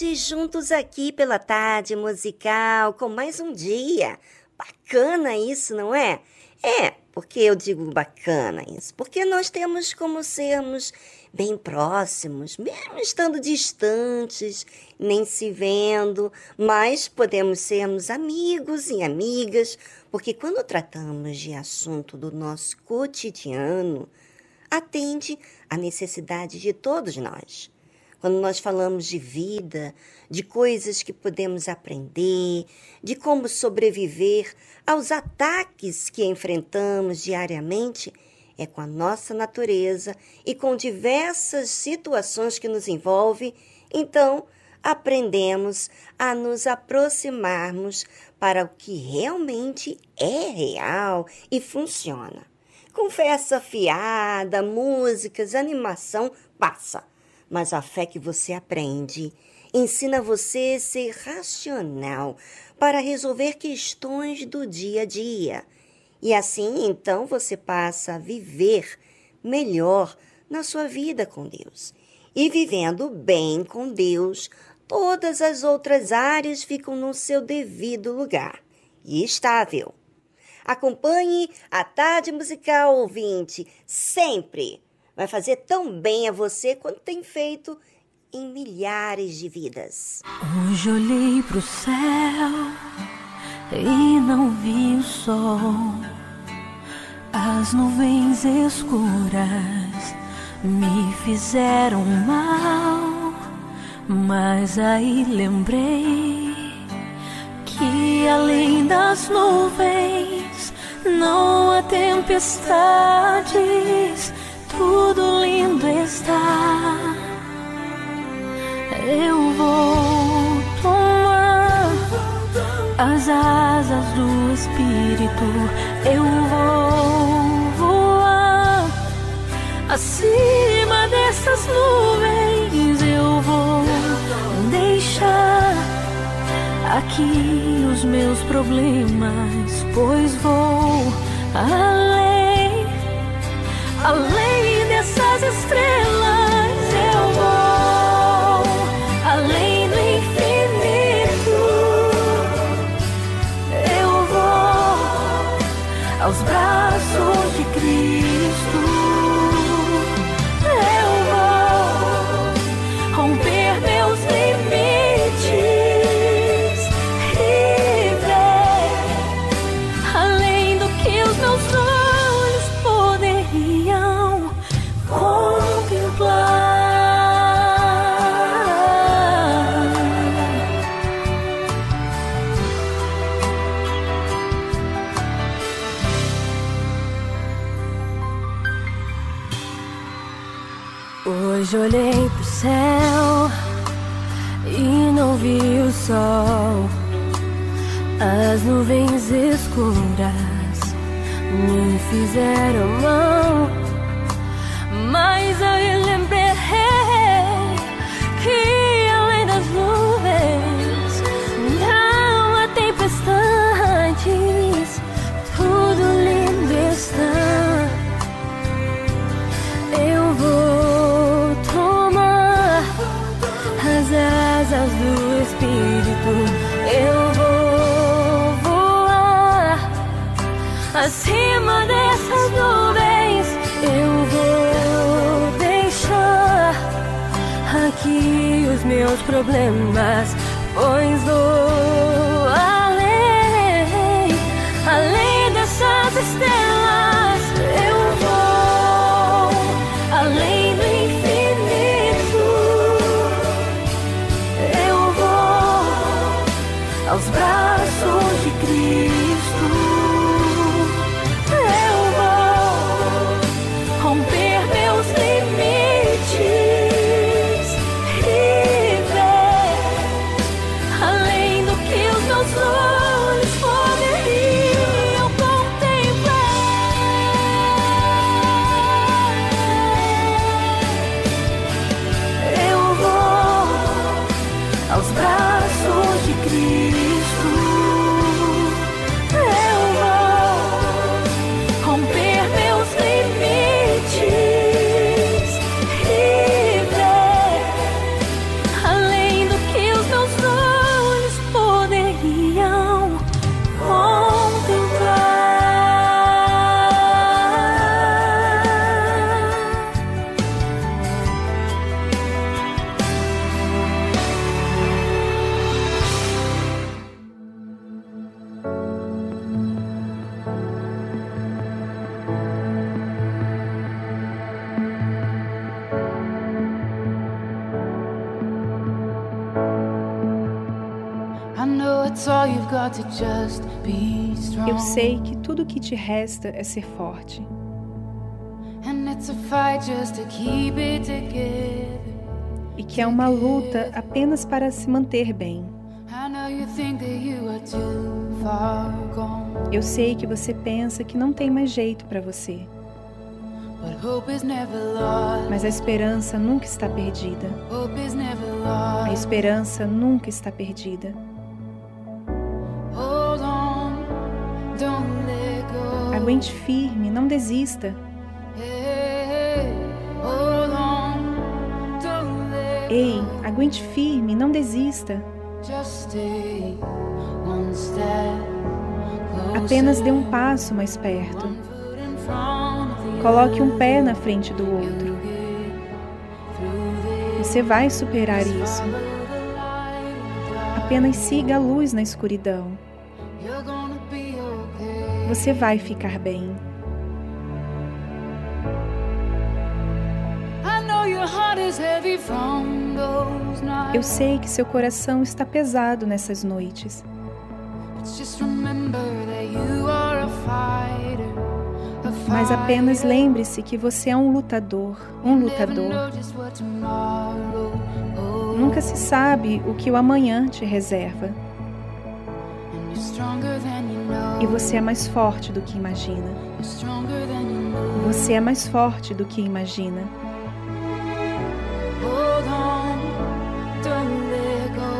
Tarde, juntos aqui pela tarde musical, com mais um dia. Bacana isso, não é? É, porque eu digo bacana isso? Porque nós temos como sermos bem próximos, mesmo estando distantes, nem se vendo, mas podemos sermos amigos e amigas, porque quando tratamos de assunto do nosso cotidiano, atende à necessidade de todos nós quando nós falamos de vida, de coisas que podemos aprender, de como sobreviver aos ataques que enfrentamos diariamente, é com a nossa natureza e com diversas situações que nos envolvem, então aprendemos a nos aproximarmos para o que realmente é real e funciona. Conversa fiada, músicas, animação passa mas a fé que você aprende ensina você a ser racional para resolver questões do dia a dia. E assim, então, você passa a viver melhor na sua vida com Deus. E vivendo bem com Deus, todas as outras áreas ficam no seu devido lugar e estável. Acompanhe a Tarde Musical Ouvinte sempre vai fazer tão bem a você quanto tem feito em milhares de vidas. Hoje olhei pro céu e não vi o sol. As nuvens escuras me fizeram mal, mas aí lembrei que além das nuvens não há tempestades tudo lindo está. Eu vou tomar as asas do Espírito. Eu vou voar acima dessas nuvens. Eu vou deixar aqui os meus problemas, pois vou além além dessas estrelas eu vou, além do infinito eu vou aos braços. Hoje olhei pro céu e não vi o sol. As nuvens escuras me fizeram mal, mas aí lembrei Espírito. Eu vou voar acima dessas nuvens. Eu vou deixar aqui os meus problemas, pois vou que tudo o que te resta é ser forte. E que é uma luta apenas para se manter bem. Eu sei que você pensa que não tem mais jeito para você. Mas a esperança nunca está perdida. A esperança nunca está perdida. Aguente firme, não desista. Ei, aguente firme, não desista. Apenas dê um passo mais perto. Coloque um pé na frente do outro. Você vai superar isso. Apenas siga a luz na escuridão. Você vai ficar bem. Eu sei que seu coração está pesado nessas noites, mas apenas lembre-se que você é um lutador, um lutador. Nunca se sabe o que o amanhã te reserva. E você é mais forte do que imagina. Você é mais forte do que imagina.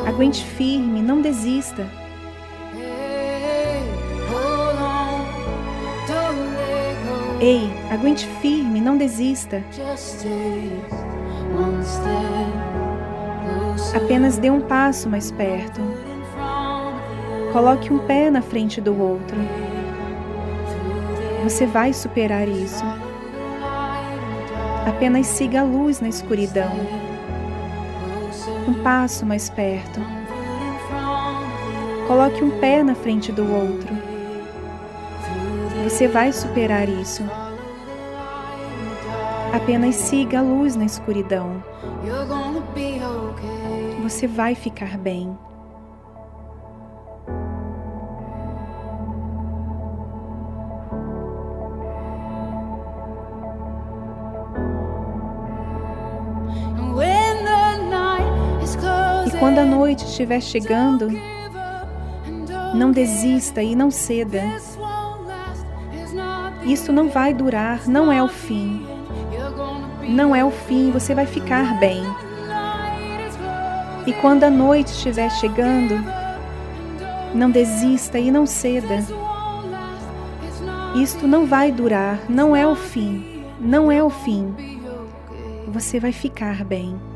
Aguente firme, não desista. Ei, aguente firme, não desista. Apenas dê um passo mais perto. Coloque um pé na frente do outro. Você vai superar isso. Apenas siga a luz na escuridão. Um passo mais perto. Coloque um pé na frente do outro. Você vai superar isso. Apenas siga a luz na escuridão. Você vai ficar bem. Quando a noite estiver chegando, não desista e não ceda. Isso não vai durar, não é o fim. Não é o fim, você vai ficar bem. E quando a noite estiver chegando, não desista e não ceda. Isto não vai durar, não é o fim, não é o fim. Você vai ficar bem.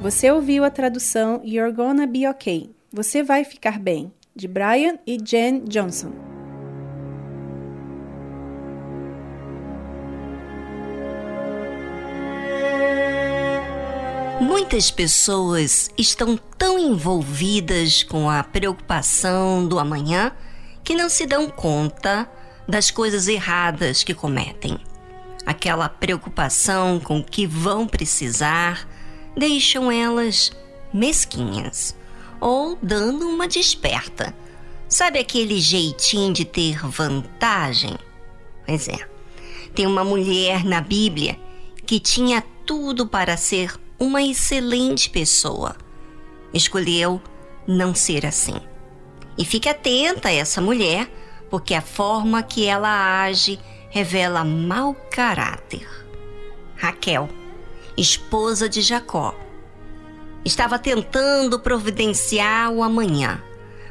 Você ouviu a tradução You're Gonna Be Okay. Você vai ficar bem, de Brian e Jen Johnson. Muitas pessoas estão tão envolvidas com a preocupação do amanhã que não se dão conta das coisas erradas que cometem. Aquela preocupação com o que vão precisar deixam elas mesquinhas ou dando uma desperta. Sabe aquele jeitinho de ter vantagem? Pois é. Tem uma mulher na Bíblia que tinha tudo para ser uma excelente pessoa. Escolheu não ser assim. E fique atenta a essa mulher, porque a forma que ela age revela mau caráter. Raquel, esposa de Jacó, estava tentando providenciar o amanhã.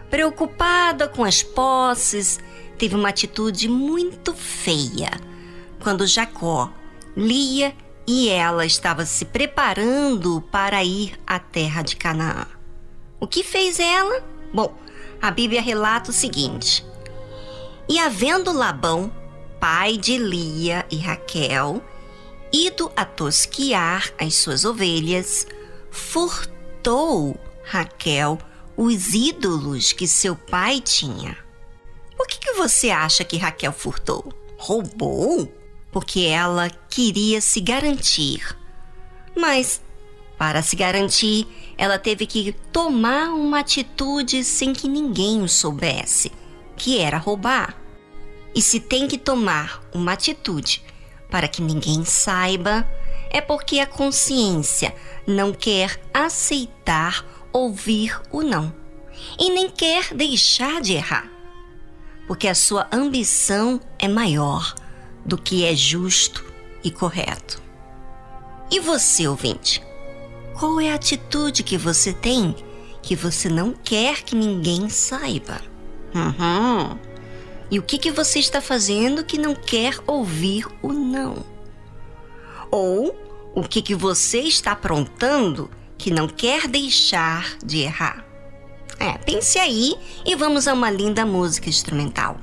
Preocupada com as posses, teve uma atitude muito feia quando Jacó, Lia e ela estava se preparando para ir à terra de Canaã. O que fez ela? Bom, a Bíblia relata o seguinte: E havendo Labão, pai de Lia e Raquel, ido a tosquiar as suas ovelhas, furtou Raquel os ídolos que seu pai tinha. Por que, que você acha que Raquel furtou? Roubou? porque ela queria se garantir. Mas, para se garantir, ela teve que tomar uma atitude sem que ninguém o soubesse, que era roubar. E se tem que tomar uma atitude para que ninguém saiba, é porque a consciência não quer aceitar ouvir o não e nem quer deixar de errar, porque a sua ambição é maior do que é justo e correto. E você, ouvinte? Qual é a atitude que você tem que você não quer que ninguém saiba? Uhum. E o que, que você está fazendo que não quer ouvir o não? Ou o que, que você está aprontando que não quer deixar de errar? É, pense aí e vamos a uma linda música instrumental.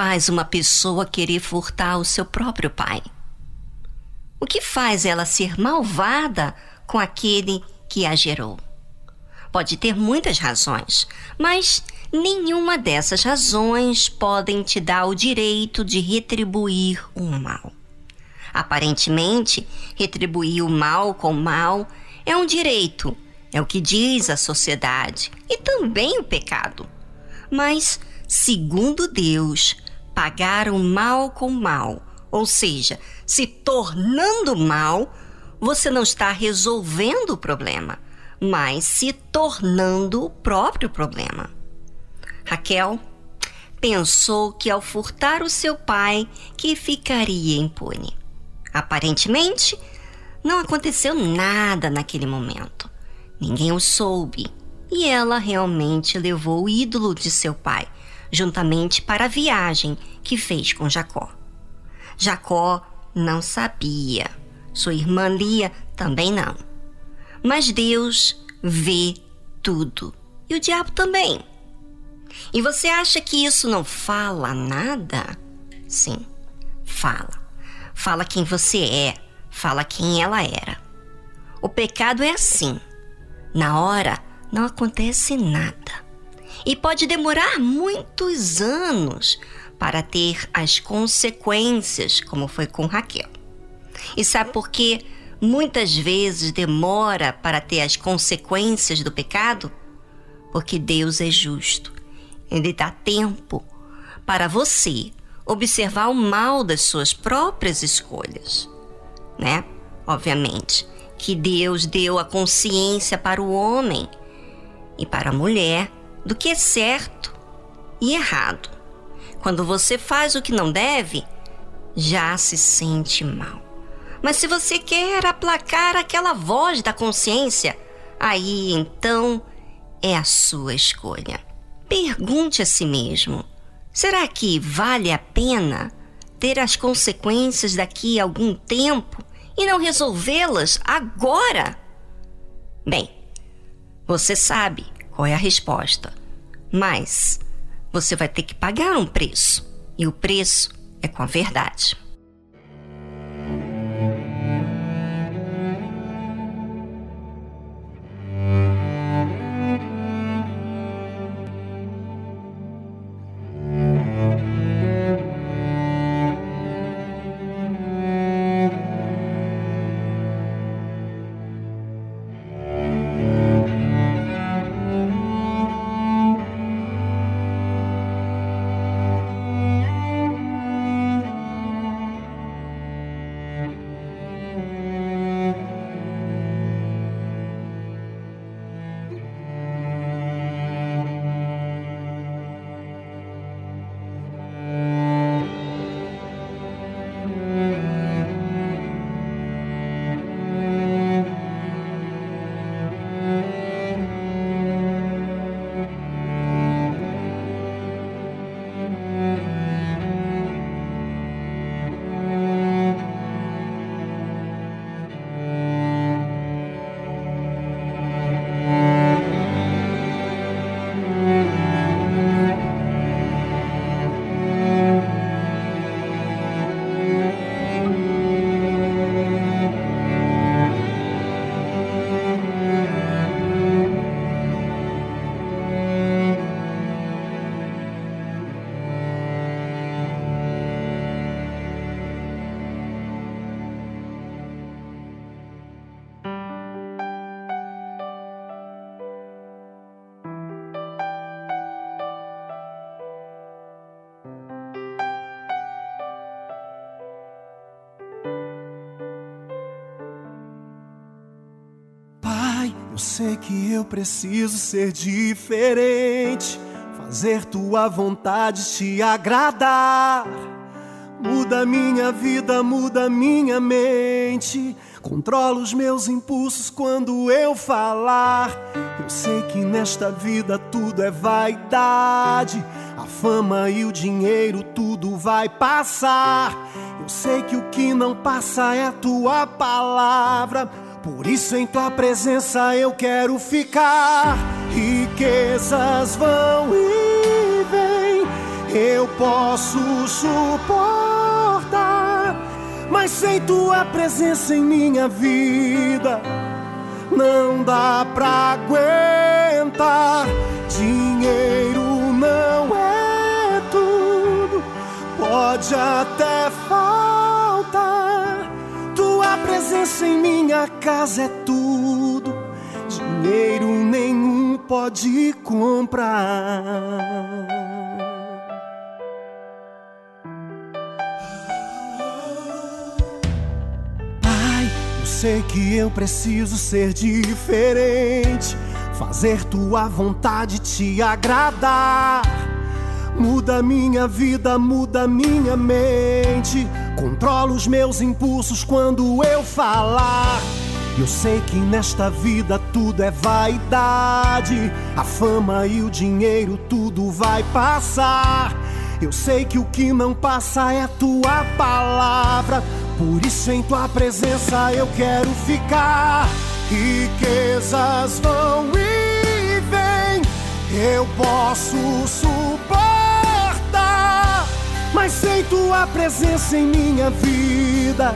Faz uma pessoa querer furtar o seu próprio pai? O que faz ela ser malvada com aquele que a gerou? Pode ter muitas razões, mas nenhuma dessas razões podem te dar o direito de retribuir o mal. Aparentemente, retribuir o mal com mal é um direito, é o que diz a sociedade e também o pecado. Mas, segundo Deus, pagar o mal com mal, ou seja, se tornando mal, você não está resolvendo o problema, mas se tornando o próprio problema. Raquel pensou que ao furtar o seu pai, que ficaria impune. Aparentemente, não aconteceu nada naquele momento. Ninguém o soube. E ela realmente levou o ídolo de seu pai, juntamente para a viagem que fez com Jacó. Jacó não sabia. Sua irmã Lia também não. Mas Deus vê tudo. E o diabo também. E você acha que isso não fala nada? Sim, fala. Fala quem você é, fala quem ela era. O pecado é assim. Na hora não acontece nada. E pode demorar muitos anos para ter as consequências, como foi com Raquel. E sabe por que muitas vezes demora para ter as consequências do pecado? Porque Deus é justo. Ele dá tempo para você observar o mal das suas próprias escolhas, né? Obviamente que Deus deu a consciência para o homem e para a mulher do que é certo e errado. Quando você faz o que não deve, já se sente mal. Mas se você quer aplacar aquela voz da consciência, aí então é a sua escolha. Pergunte a si mesmo: será que vale a pena ter as consequências daqui a algum tempo e não resolvê-las agora? Bem, você sabe qual é a resposta, mas você vai ter que pagar um preço e o preço é com a verdade. Sei que eu preciso ser diferente, fazer tua vontade te agradar. Muda minha vida, muda minha mente. Controla os meus impulsos quando eu falar. Eu sei que nesta vida tudo é vaidade. A fama e o dinheiro, tudo vai passar. Eu sei que o que não passa é a tua palavra. Por isso em tua presença eu quero ficar. Riquezas vão e vêm, eu posso suportar. Mas sem tua presença em minha vida, não dá pra aguentar. Dinheiro não é tudo, pode até presença em minha casa é tudo, dinheiro nenhum pode comprar. Pai, eu sei que eu preciso ser diferente, fazer tua vontade te agradar. Muda minha vida, muda minha mente. Controla os meus impulsos quando eu falar. Eu sei que nesta vida tudo é vaidade, a fama e o dinheiro tudo vai passar. Eu sei que o que não passa é tua palavra, por isso em tua presença eu quero ficar. Riquezas vão e vêm, eu posso suportar, mas sem tua presença em minha vida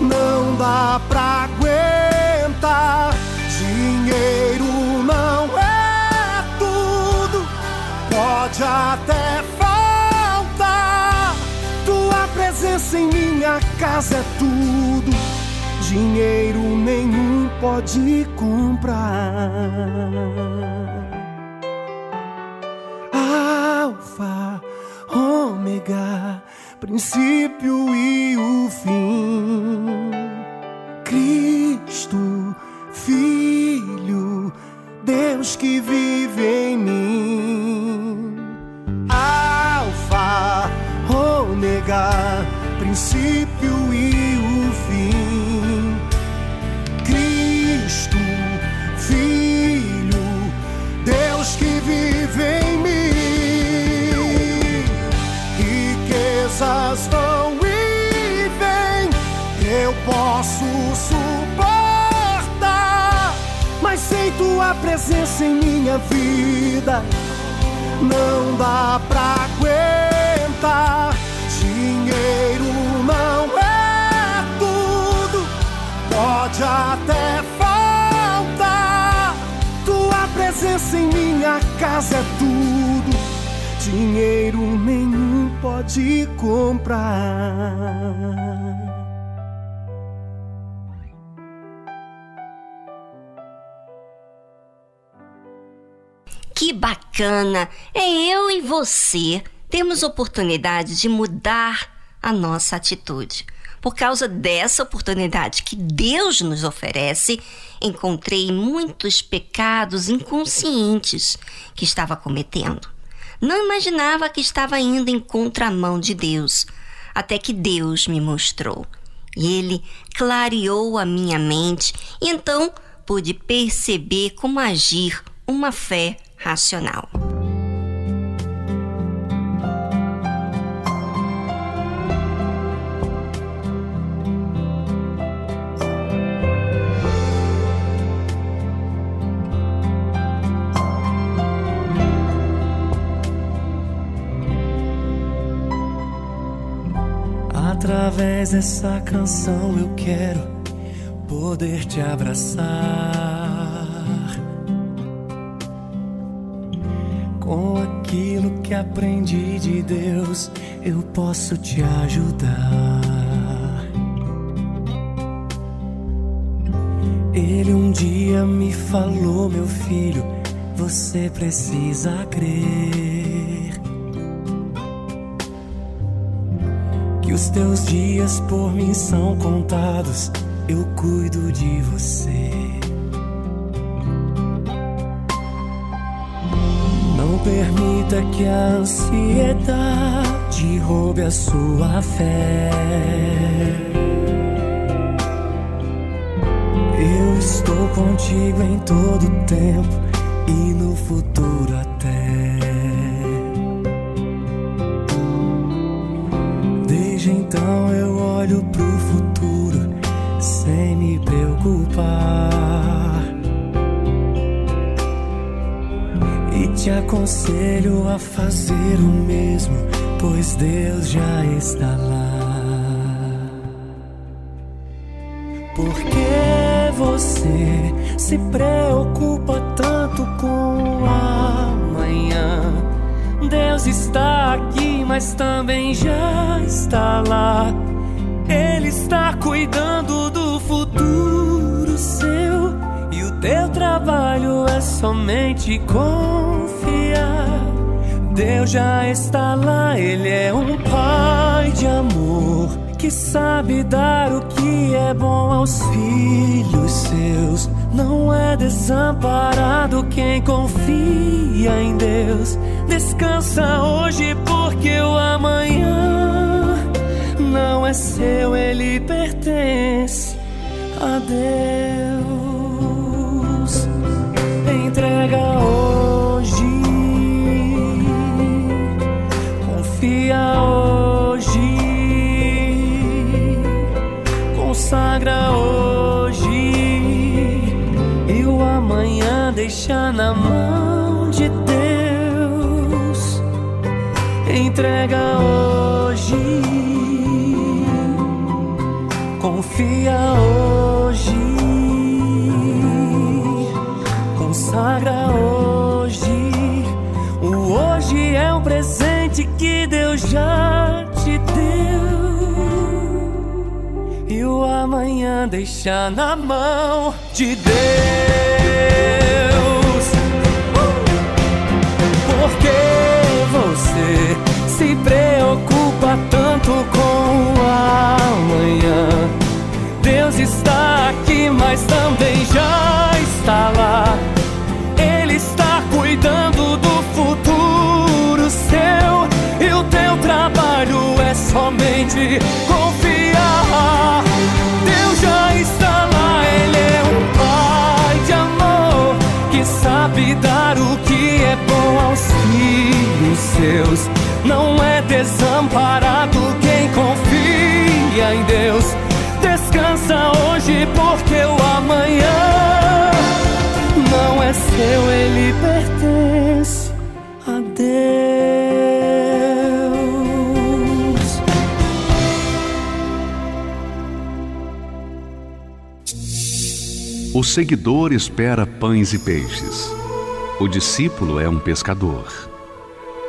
não dá pra aguentar. Dinheiro não é tudo, pode até faltar. Tua presença em minha casa é tudo, dinheiro nenhum pode comprar. Princípio oportunidade de mudar a nossa atitude. Por causa dessa oportunidade que Deus nos oferece, encontrei muitos pecados inconscientes que estava cometendo. Não imaginava que estava indo em contramão de Deus, até que Deus me mostrou. E Ele clareou a minha mente, e então pude perceber como agir uma fé racional. Através dessa canção eu quero poder te abraçar. Com aquilo que aprendi de Deus, eu posso te ajudar. Ele um dia me falou, meu filho, você precisa crer. Que os teus dias por mim são contados, eu cuido de você. Não permita que a ansiedade roube a sua fé. Eu estou contigo em todo tempo e no futuro até. Então eu olho pro futuro sem me preocupar. E te aconselho a fazer o mesmo, pois Deus já está lá. Por que você se preocupa tanto com o amanhã? Deus está mas também já está lá. Ele está cuidando do futuro seu e o teu trabalho é somente confiar. Deus já está lá, Ele é um Pai de amor que sabe dar o que é bom aos filhos seus. Não é desamparado quem confia em Deus. Descansa hoje, porque o amanhã não é seu, ele pertence a Deus. Entrega hoje, confia hoje, consagra hoje e o amanhã deixa na mão Entrega hoje, confia hoje, consagra hoje. O hoje é um presente que Deus já te deu. E o amanhã deixa na mão de Deus. Por que você se preocupa tanto com o amanhã? Deus está aqui, mas também já está lá. Ele está cuidando do futuro seu e o teu trabalho é somente confiar. Deus já está lá, Ele é um Pai de amor que sabe dar o que é bom aos filhos seus. Não é desamparado quem confia em Deus. Descansa hoje, porque o amanhã não é seu, ele pertence a Deus. O seguidor espera pães e peixes. O discípulo é um pescador.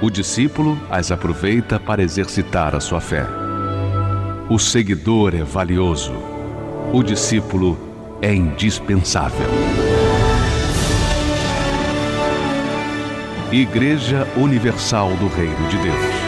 O discípulo as aproveita para exercitar a sua fé. O seguidor é valioso. O discípulo é indispensável. Igreja Universal do Reino de Deus.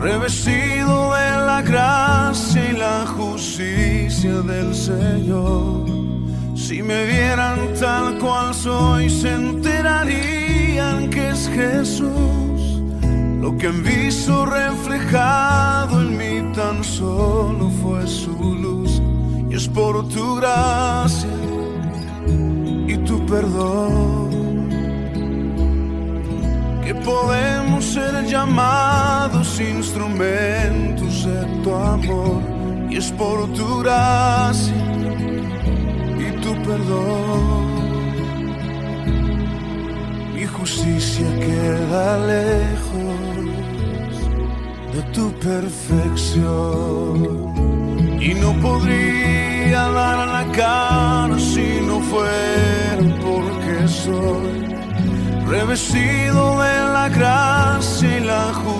revestido de la gracia y la justicia del Señor. Si me vieran tal cual soy, se enterarían que es Jesús. Lo que han visto reflejado en mí tan solo fue su luz. Y es por tu gracia y tu perdón que podemos ser llamados instrumentos de tu amor. Y es por tu gracia y tu perdón. Mi justicia queda lejos de tu perfección. Y no podría dar la cara si no fuera porque soy revestido de la gracia y la justicia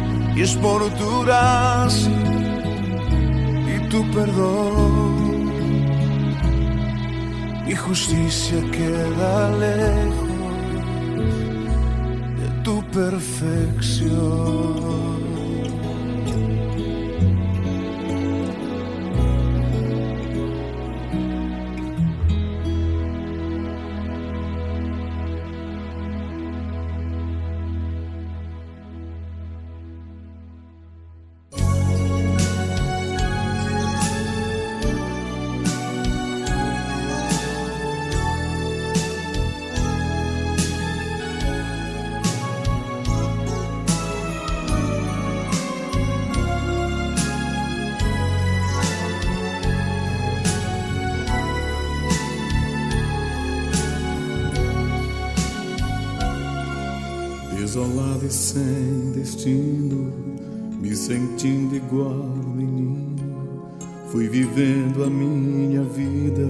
Y es por tu gracia y tu perdón. Mi justicia queda lejos de tu perfección. Igual menino, fui vivendo a minha vida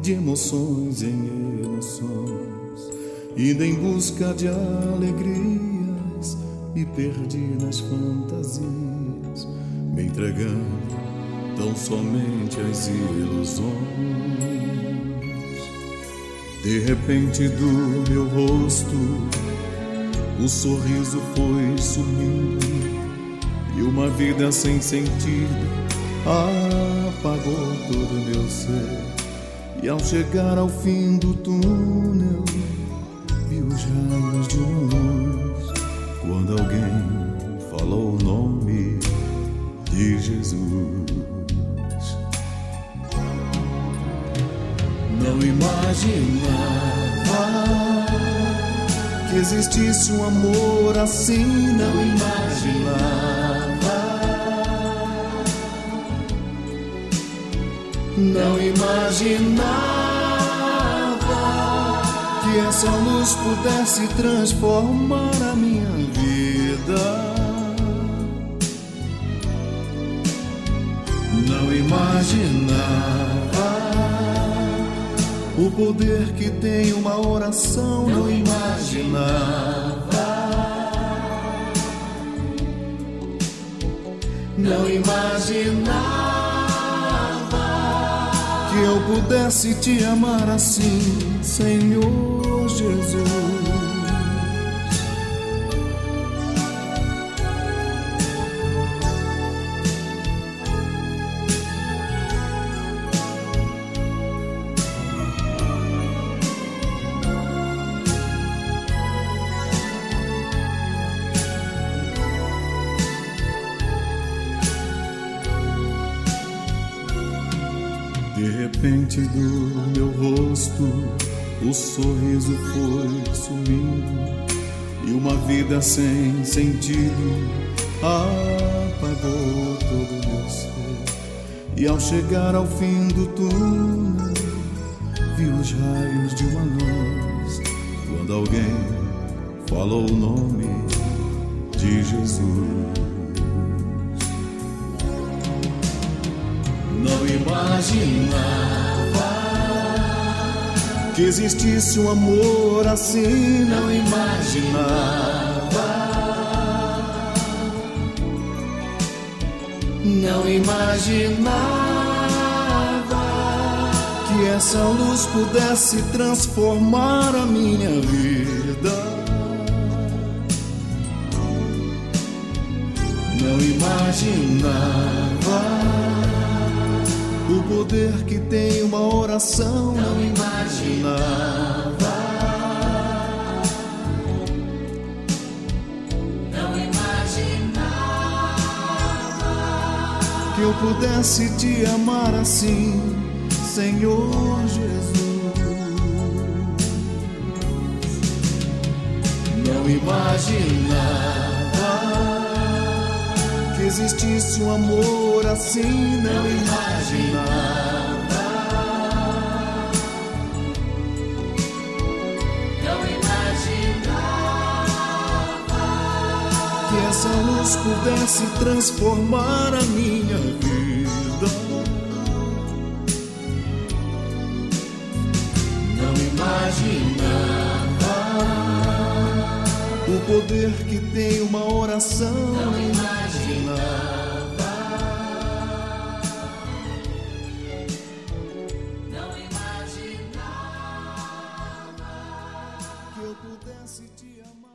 de emoções em emoções, indo em busca de alegrias, me perdi nas fantasias, me entregando tão somente às ilusões. De repente do meu rosto o sorriso foi sumindo e uma vida sem sentido apagou todo meu ser. E ao chegar ao fim do túnel, vi os raios de luz quando alguém falou o nome de Jesus. Não imaginava que existisse um amor assim, não imaginava. Não imaginava que essa luz pudesse transformar a minha vida. Não imaginava o poder que tem uma oração não imaginava. Não imaginava que eu pudesse te amar assim, Senhor Jesus. Sorriso foi sumindo e uma vida sem sentido apagou todo meu ser. E ao chegar ao fim do túnel, vi os raios de uma luz quando alguém falou o nome de Jesus. Não imaginava que existisse um amor assim. Não imaginava. Não imaginava que essa luz pudesse transformar a minha vida. Não imaginava o poder que tem uma oração não imaginava. Não imaginava que eu pudesse te amar assim, Senhor Jesus. Não imaginava que existisse um amor assim, não imaginava. Pudesse transformar a minha vida. Não imaginava o poder que tem uma oração. Não imaginava. Não imaginava que eu pudesse te amar.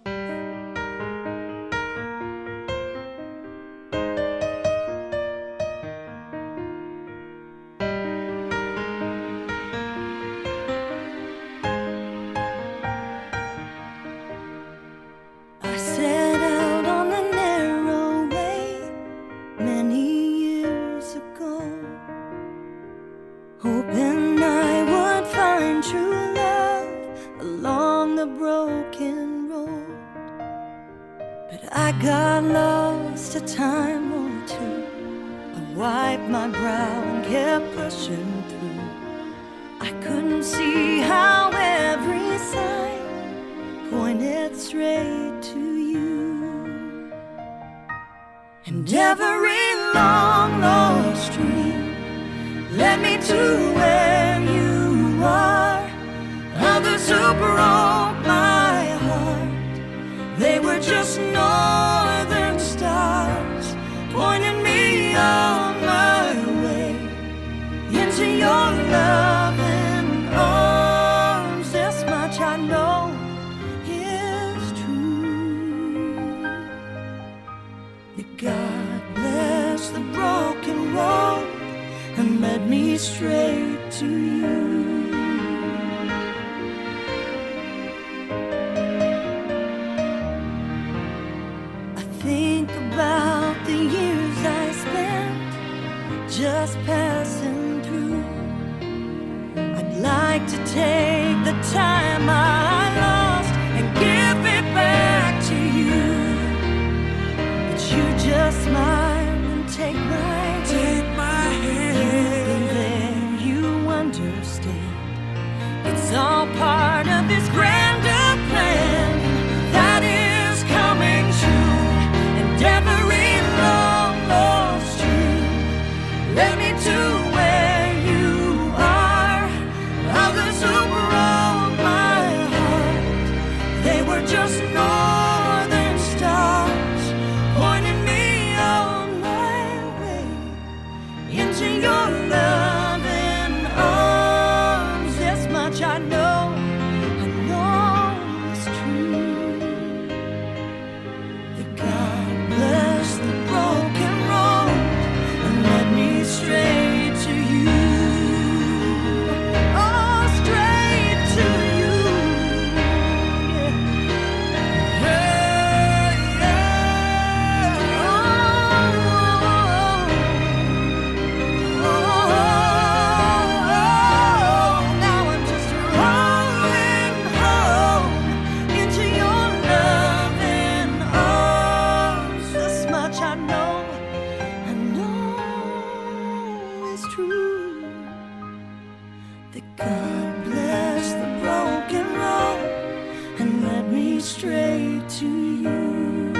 that God bless the broken road and led me straight to you.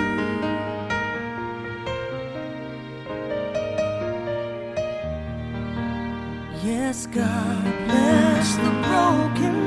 Yes, God bless the broken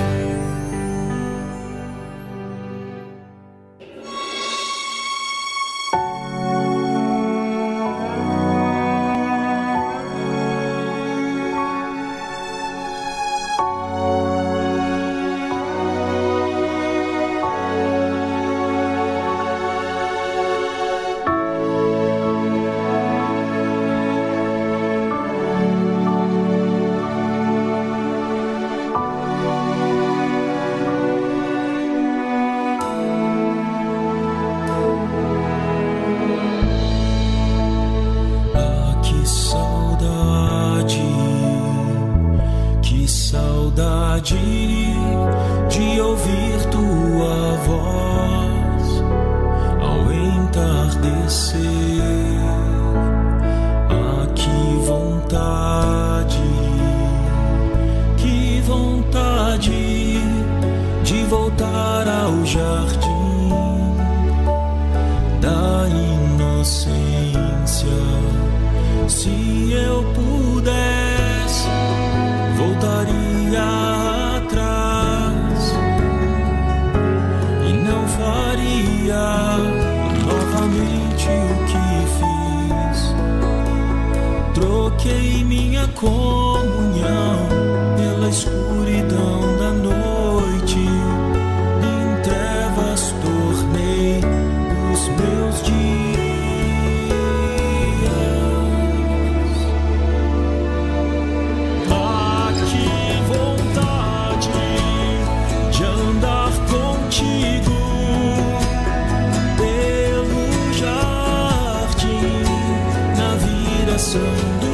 passando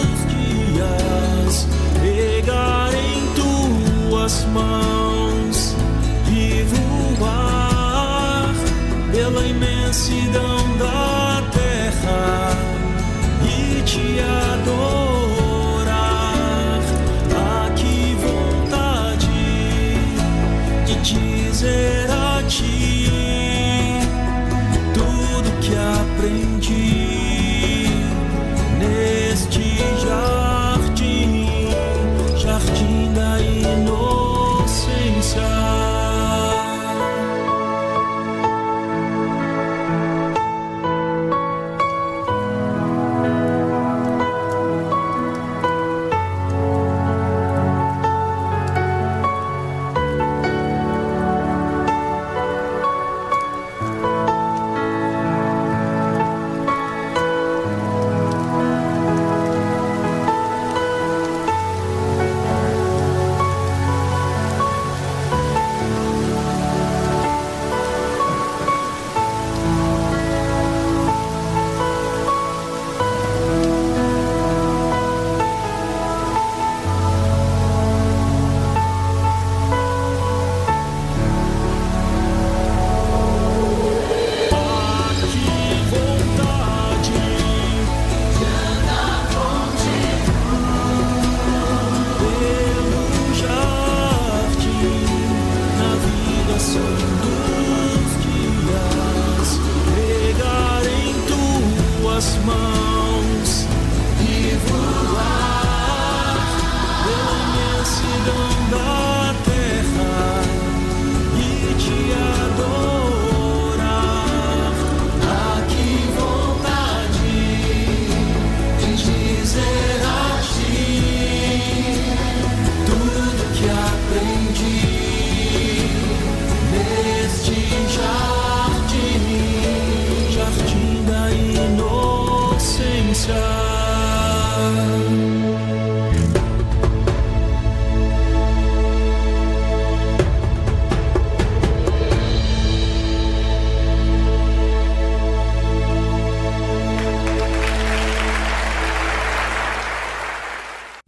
os dias, pegar em tuas mãos e voar pela imensidão.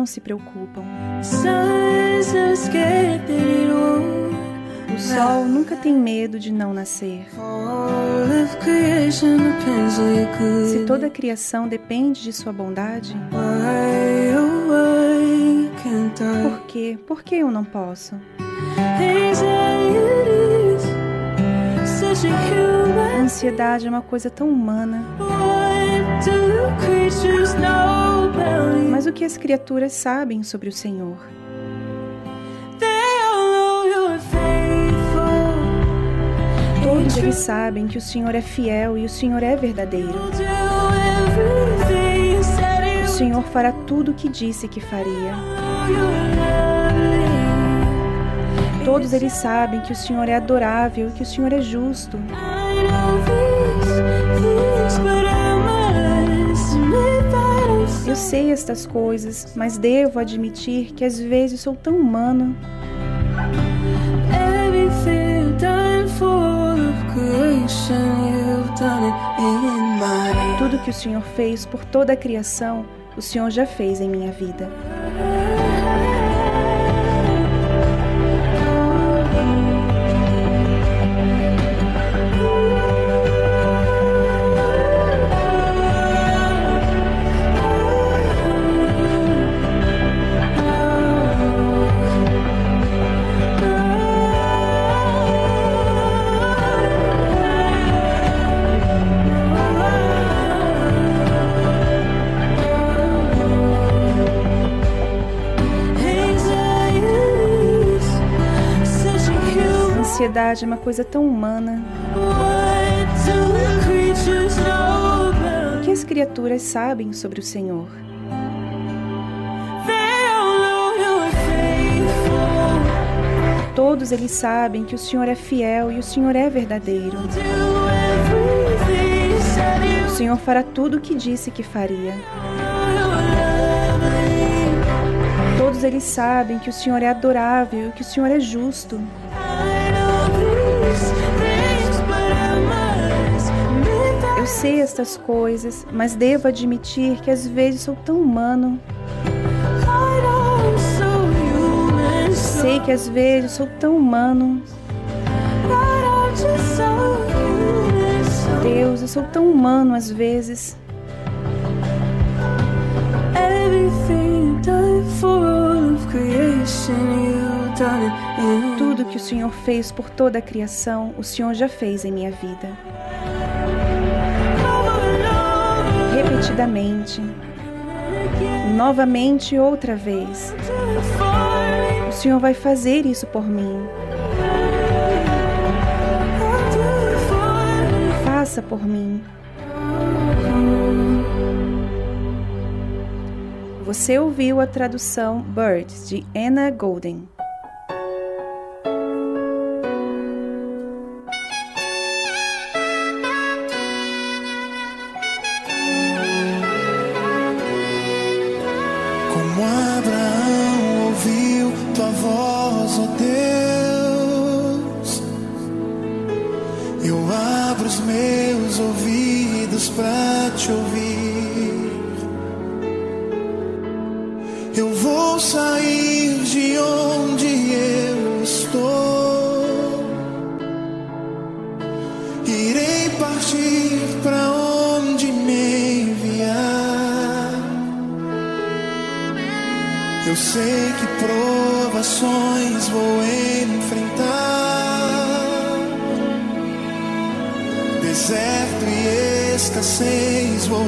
Não se preocupam. O sol nunca tem medo de não nascer. Se toda a criação depende de sua bondade, por quê? Por que eu não posso? A ansiedade é uma coisa tão humana. Mas o que as criaturas sabem sobre o Senhor? Todos eles sabem que o Senhor é fiel e o Senhor é verdadeiro. O Senhor fará tudo o que disse que faria. Todos eles sabem que o Senhor é adorável e que o Senhor é justo. Eu sei estas coisas, mas devo admitir que às vezes sou tão humano. Tudo que o Senhor fez por toda a criação, o Senhor já fez em minha vida. Ansiedade é uma coisa tão humana. O que as criaturas sabem sobre o Senhor? Todos eles sabem que o Senhor é fiel e o Senhor é verdadeiro. O Senhor fará tudo o que disse que faria. Todos eles sabem que o Senhor é adorável e que o Senhor é justo. Sei estas coisas, mas devo admitir que às vezes sou tão humano. Sei que às vezes sou tão humano. Deus, eu sou tão humano às vezes. Tudo que o Senhor fez por toda a criação, o Senhor já fez em minha vida. Repetidamente, novamente outra vez. O Senhor vai fazer isso por mim. Faça por mim. Você ouviu a tradução Birds de Anna Golden. Vou enfrentar, deserto e escassez vou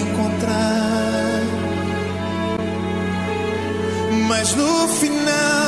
encontrar. Mas no final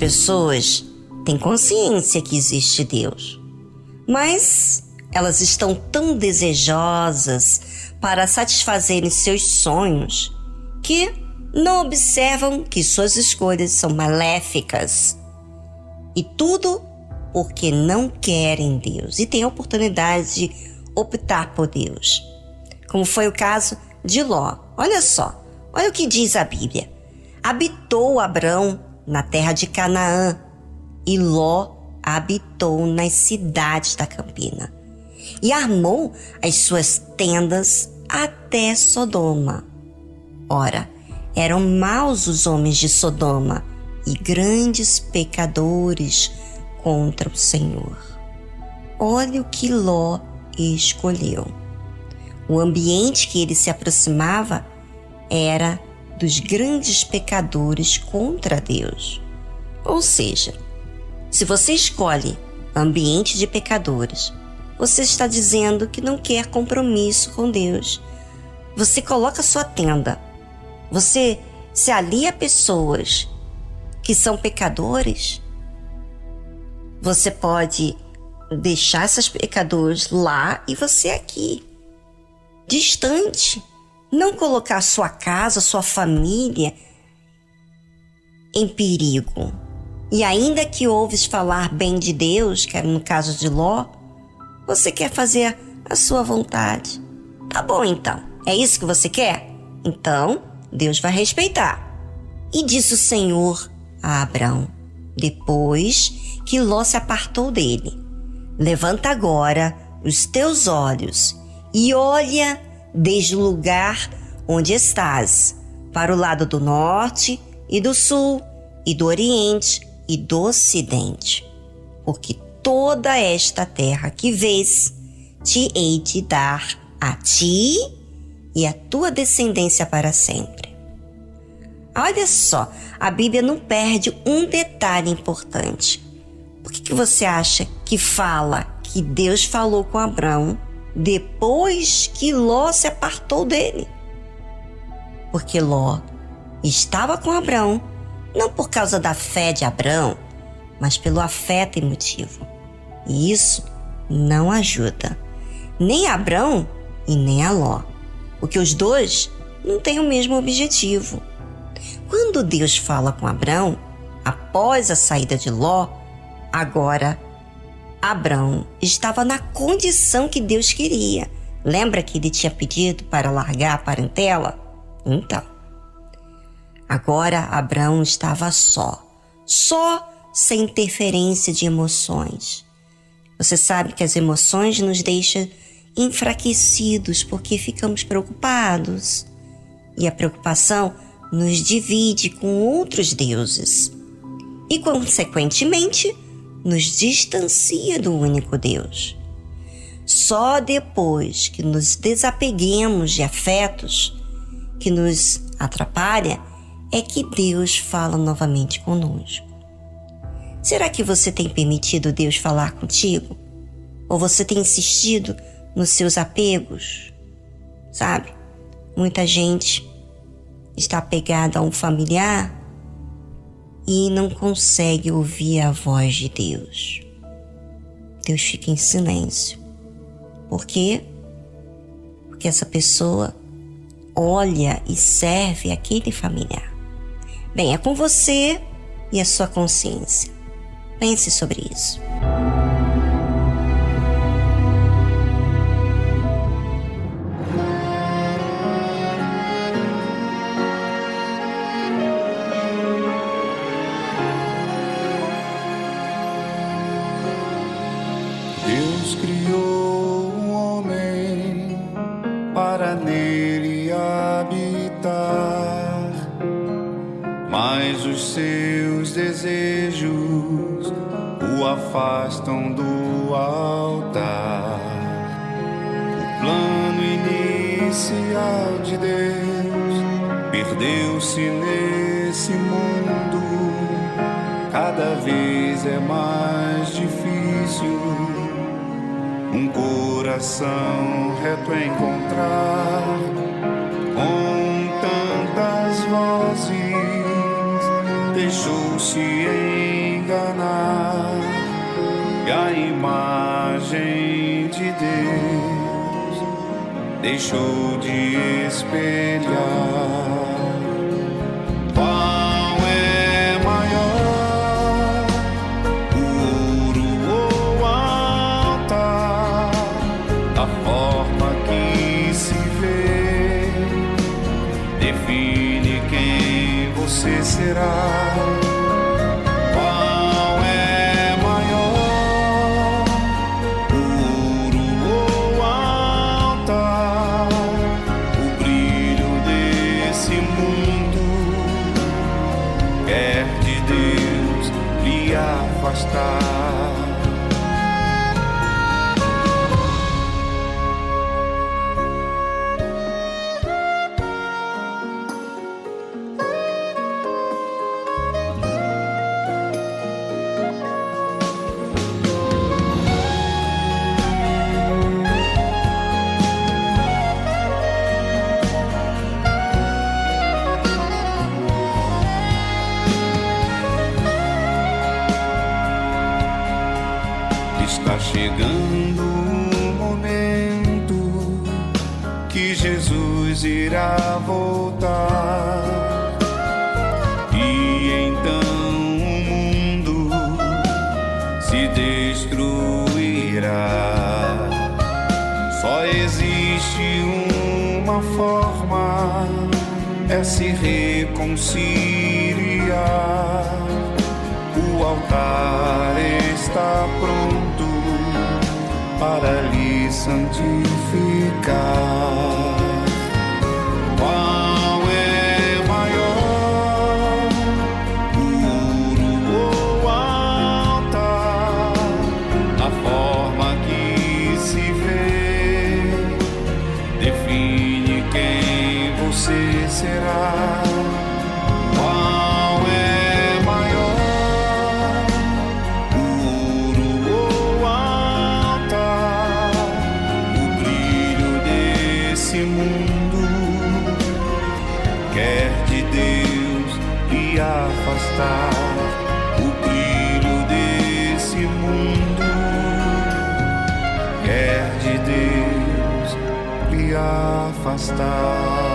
Pessoas têm consciência que existe Deus, mas elas estão tão desejosas para satisfazerem seus sonhos que não observam que suas escolhas são maléficas. E tudo porque não querem Deus e têm a oportunidade de optar por Deus. Como foi o caso de Ló. Olha só, olha o que diz a Bíblia. Habitou Abrão na terra de Canaã, e Ló habitou nas cidades da campina, e armou as suas tendas até Sodoma. Ora, eram maus os homens de Sodoma e grandes pecadores contra o Senhor. Olha o que Ló escolheu. O ambiente que ele se aproximava era dos grandes pecadores contra Deus. Ou seja, se você escolhe ambiente de pecadores, você está dizendo que não quer compromisso com Deus. Você coloca sua tenda. Você se alia a pessoas que são pecadores. Você pode deixar esses pecadores lá e você aqui, distante não colocar sua casa, sua família em perigo. E ainda que ouves falar bem de Deus, que era no caso de Ló, você quer fazer a sua vontade. Tá bom então. É isso que você quer? Então, Deus vai respeitar. E disse o Senhor a Abraão, depois que Ló se apartou dele: Levanta agora os teus olhos e olha desde o lugar onde estás, para o lado do norte e do sul, e do oriente e do ocidente, porque toda esta terra que vês te hei de dar a ti e a tua descendência para sempre. Olha só, a Bíblia não perde um detalhe importante. Por que, que você acha que fala que Deus falou com Abraão depois que Ló se apartou dele. Porque Ló estava com Abraão não por causa da fé de Abraão, mas pelo afeto emotivo. E isso não ajuda nem a Abraão e nem a Ló, porque os dois não têm o mesmo objetivo. Quando Deus fala com Abraão, após a saída de Ló, agora Abraão estava na condição que Deus queria. Lembra que ele tinha pedido para largar a parentela? Então. Agora Abraão estava só, só sem interferência de emoções. Você sabe que as emoções nos deixam enfraquecidos porque ficamos preocupados. E a preocupação nos divide com outros deuses. E, consequentemente, nos distancia do único Deus. Só depois que nos desapeguemos de afetos que nos atrapalha é que Deus fala novamente conosco. Será que você tem permitido Deus falar contigo? Ou você tem insistido nos seus apegos? Sabe? Muita gente está apegada a um familiar e não consegue ouvir a voz de Deus. Deus fica em silêncio. Por quê? Porque essa pessoa olha e serve aquele familiar. Bem, é com você e a sua consciência. Pense sobre isso. Os seus desejos o afastam do altar. O plano inicial de Deus perdeu-se nesse mundo. Cada vez é mais difícil um coração reto encontrar com tantas vozes deixou-se enganar. E a imagem de Deus deixou de espelhar se reconciliar. O altar está pronto para lhe santificar. Afastar.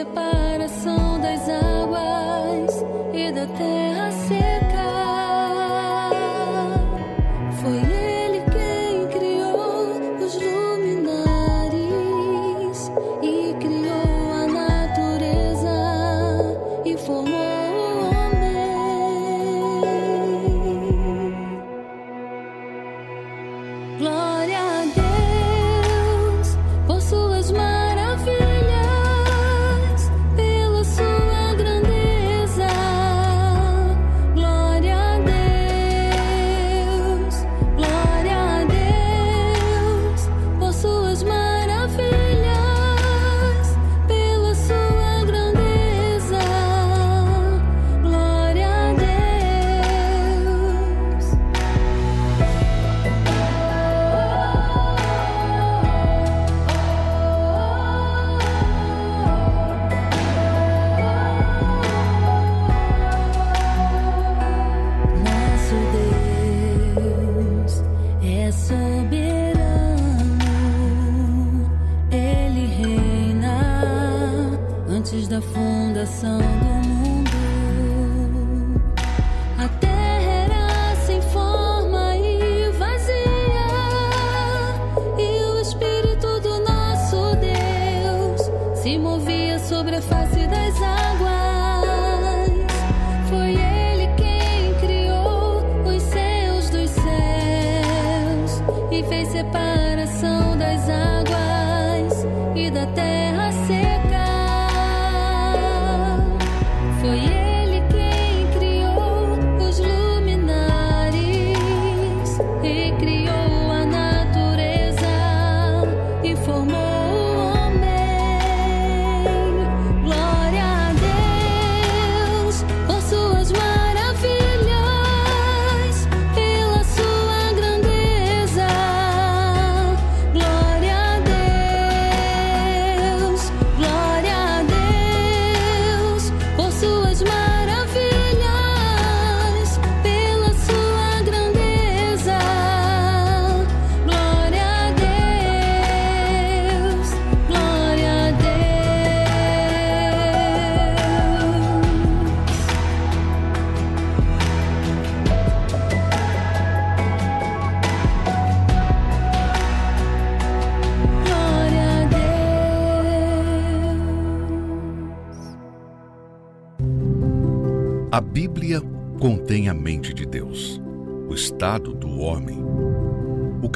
Separação das águas e da terra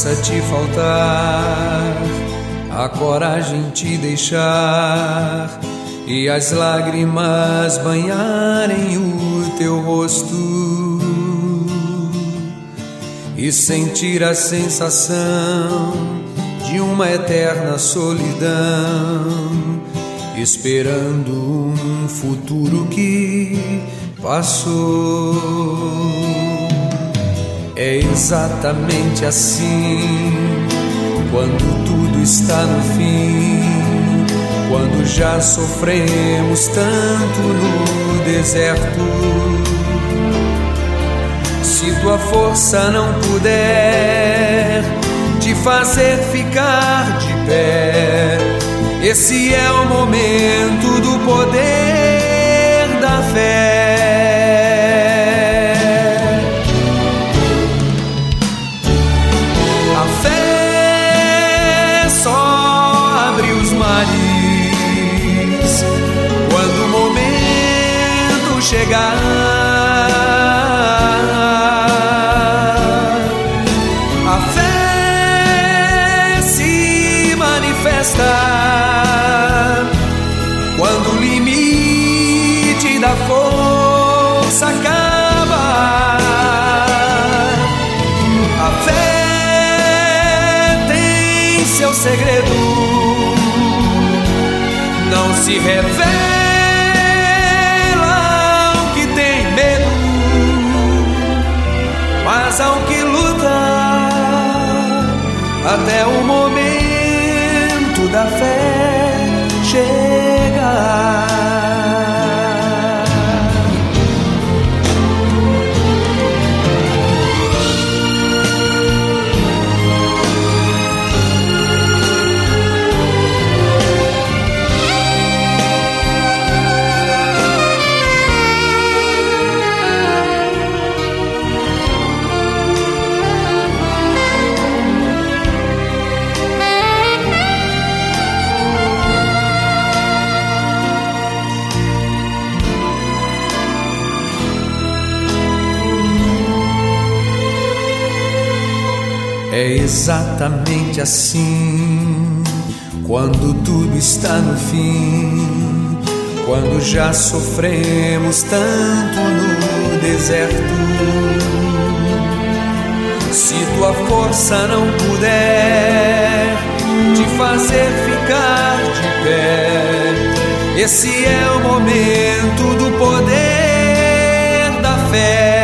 Te faltar, a coragem te deixar e as lágrimas banharem o teu rosto e sentir a sensação de uma eterna solidão, esperando um futuro que passou. É exatamente assim quando tudo está no fim, quando já sofremos tanto no deserto. Se tua força não puder te fazer ficar de pé, esse é o momento do poder da fé. Chegar. A fé se manifesta quando o limite da força acaba. A fé tem seu segredo, não se revela até o momento É exatamente assim quando tudo está no fim, quando já sofremos tanto no deserto. Se tua força não puder te fazer ficar de pé, esse é o momento do poder da fé.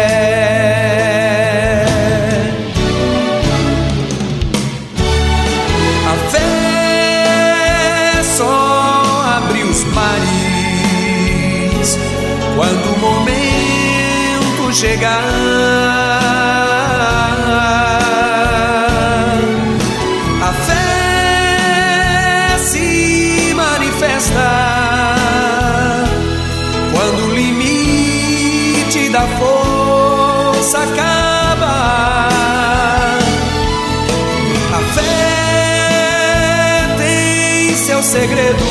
Segredo,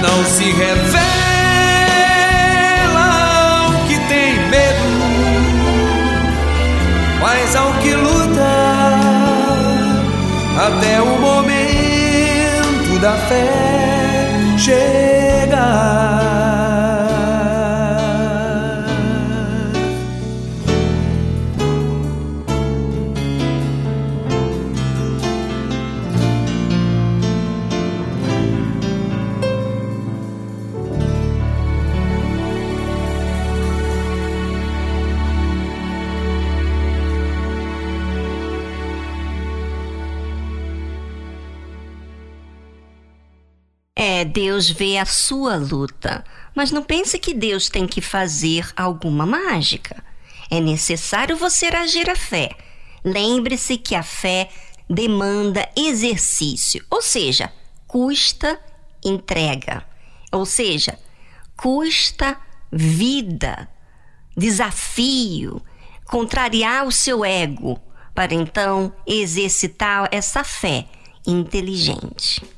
não se revela ao que tem medo, mas ao que luta até o momento da fé Deus vê a sua luta, mas não pense que Deus tem que fazer alguma mágica. É necessário você agir a fé. Lembre-se que a fé demanda exercício, ou seja, custa entrega, ou seja, custa vida, desafio, contrariar o seu ego, para então exercitar essa fé inteligente.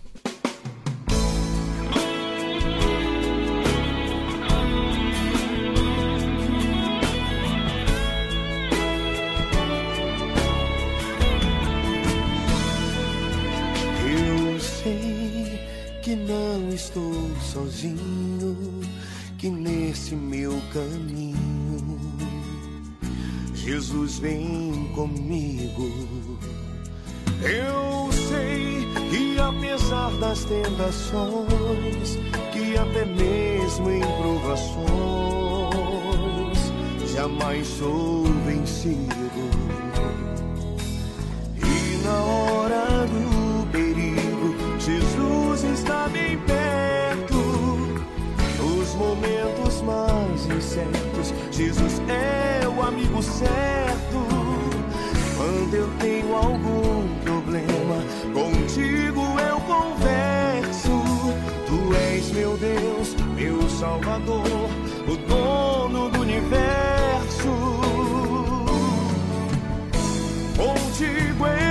Estou sozinho, que nesse meu caminho Jesus vem comigo. Eu sei que apesar das tentações, que até mesmo em provações, jamais sou vencido. E na hora do perigo, Jesus está bem perto. Momentos mais incertos, Jesus é o amigo certo. Quando eu tenho algum problema, contigo eu converso. Tu és meu Deus, meu Salvador, o dono do universo. Contigo eu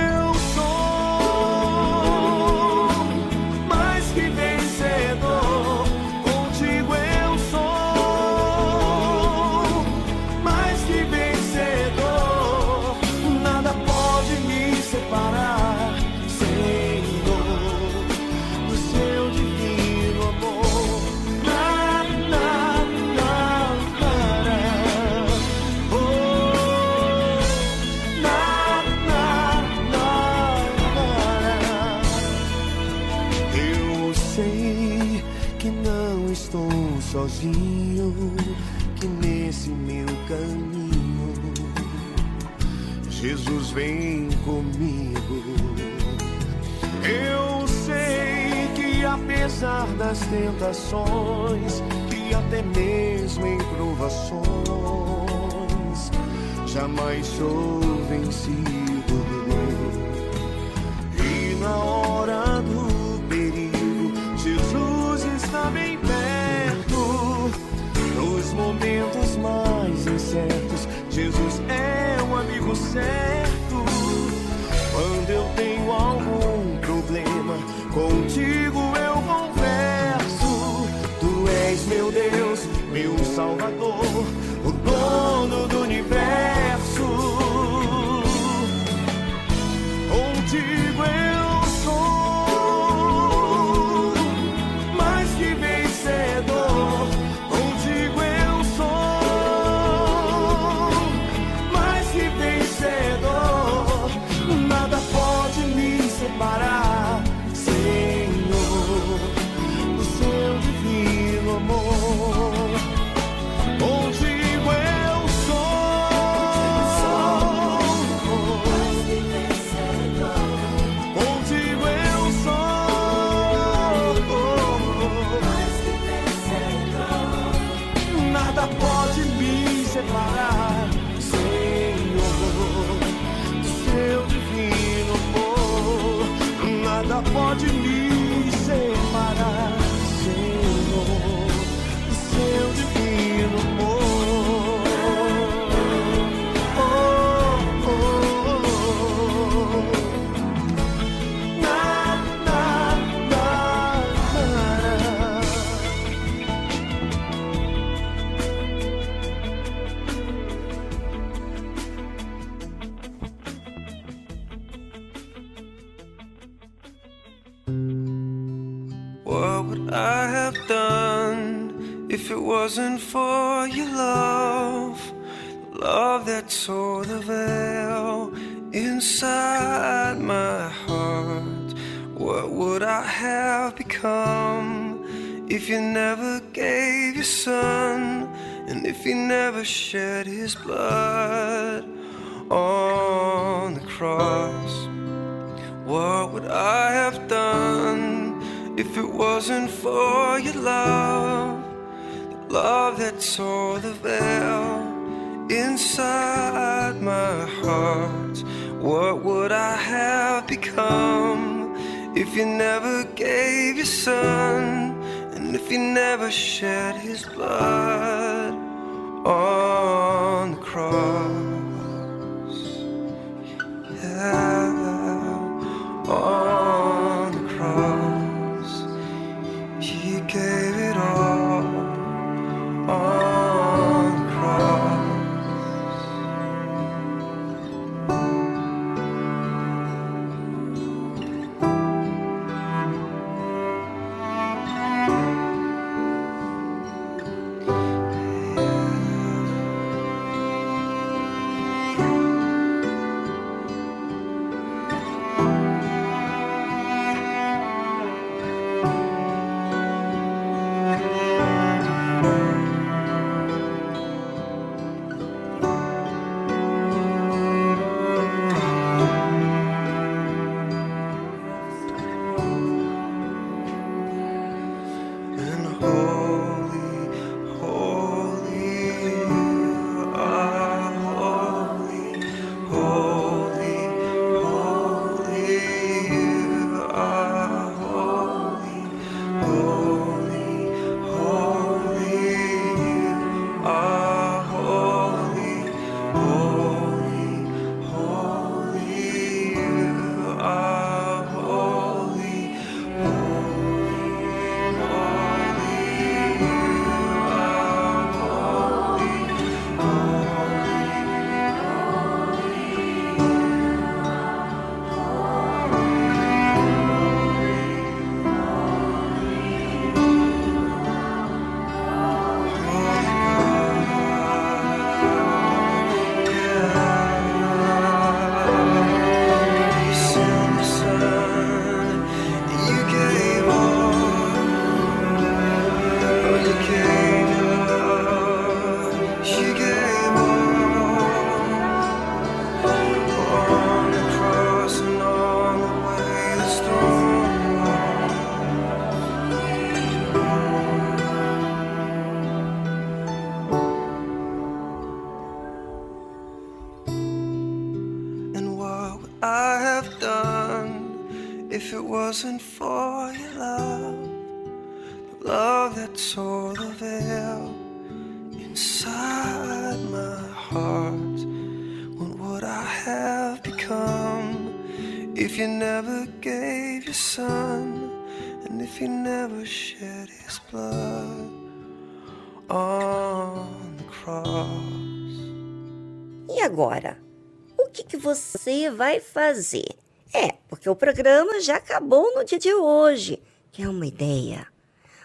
sozinho, que nesse meu caminho Jesus vem comigo. Eu sei que apesar das tentações, que até mesmo em provações, jamais sou vencido. E na hora do perigo, Jesus está bem. Momentos mais incertos, Jesus é o amigo certo. Quando eu tenho algum problema, contigo eu converso. Tu és meu Deus, meu Salvador, o dono do universo. Shed his blood Oh. Vai fazer? É, porque o programa já acabou no dia de hoje. Que é uma ideia.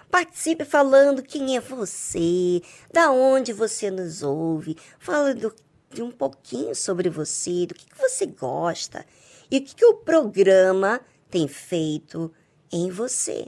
Participe falando quem é você, da onde você nos ouve, falando de um pouquinho sobre você, do que, que você gosta e o que, que o programa tem feito em você.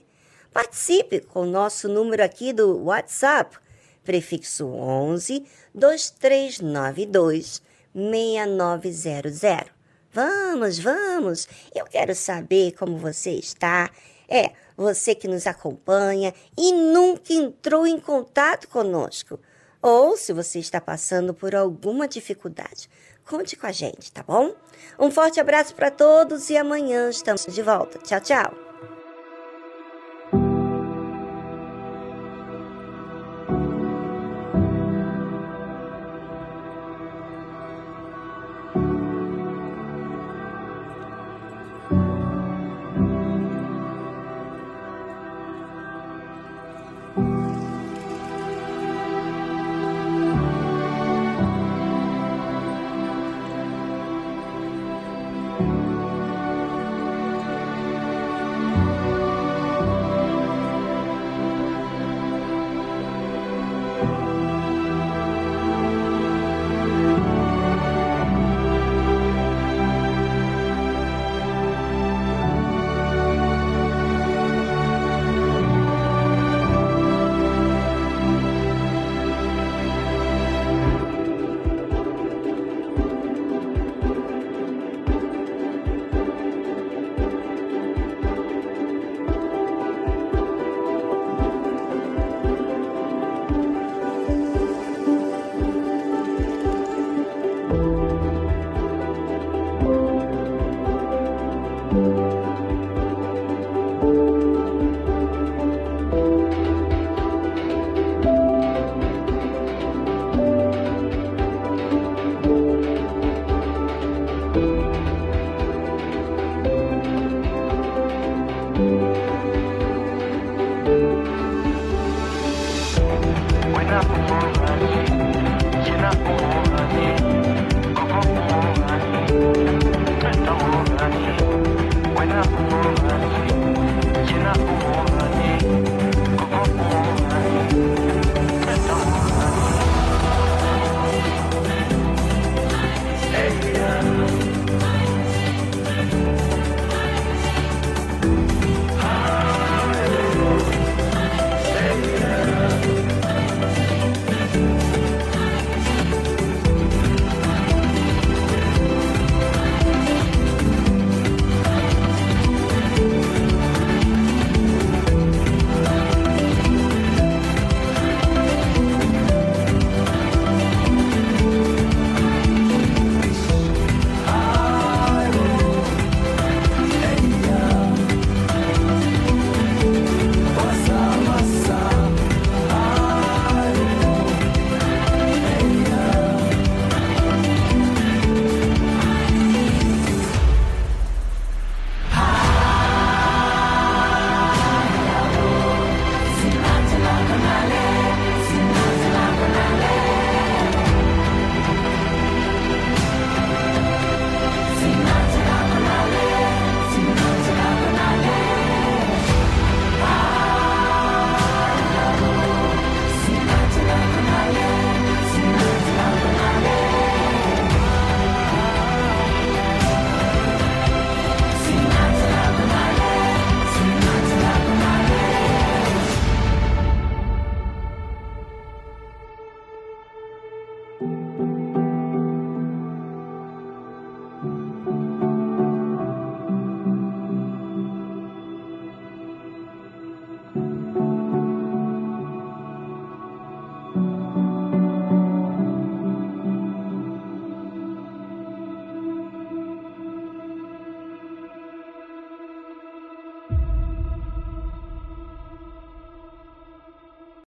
Participe com o nosso número aqui do WhatsApp, prefixo 11 2392 6900. Vamos, vamos! Eu quero saber como você está. É, você que nos acompanha e nunca entrou em contato conosco. Ou se você está passando por alguma dificuldade, conte com a gente, tá bom? Um forte abraço para todos e amanhã estamos de volta. Tchau, tchau!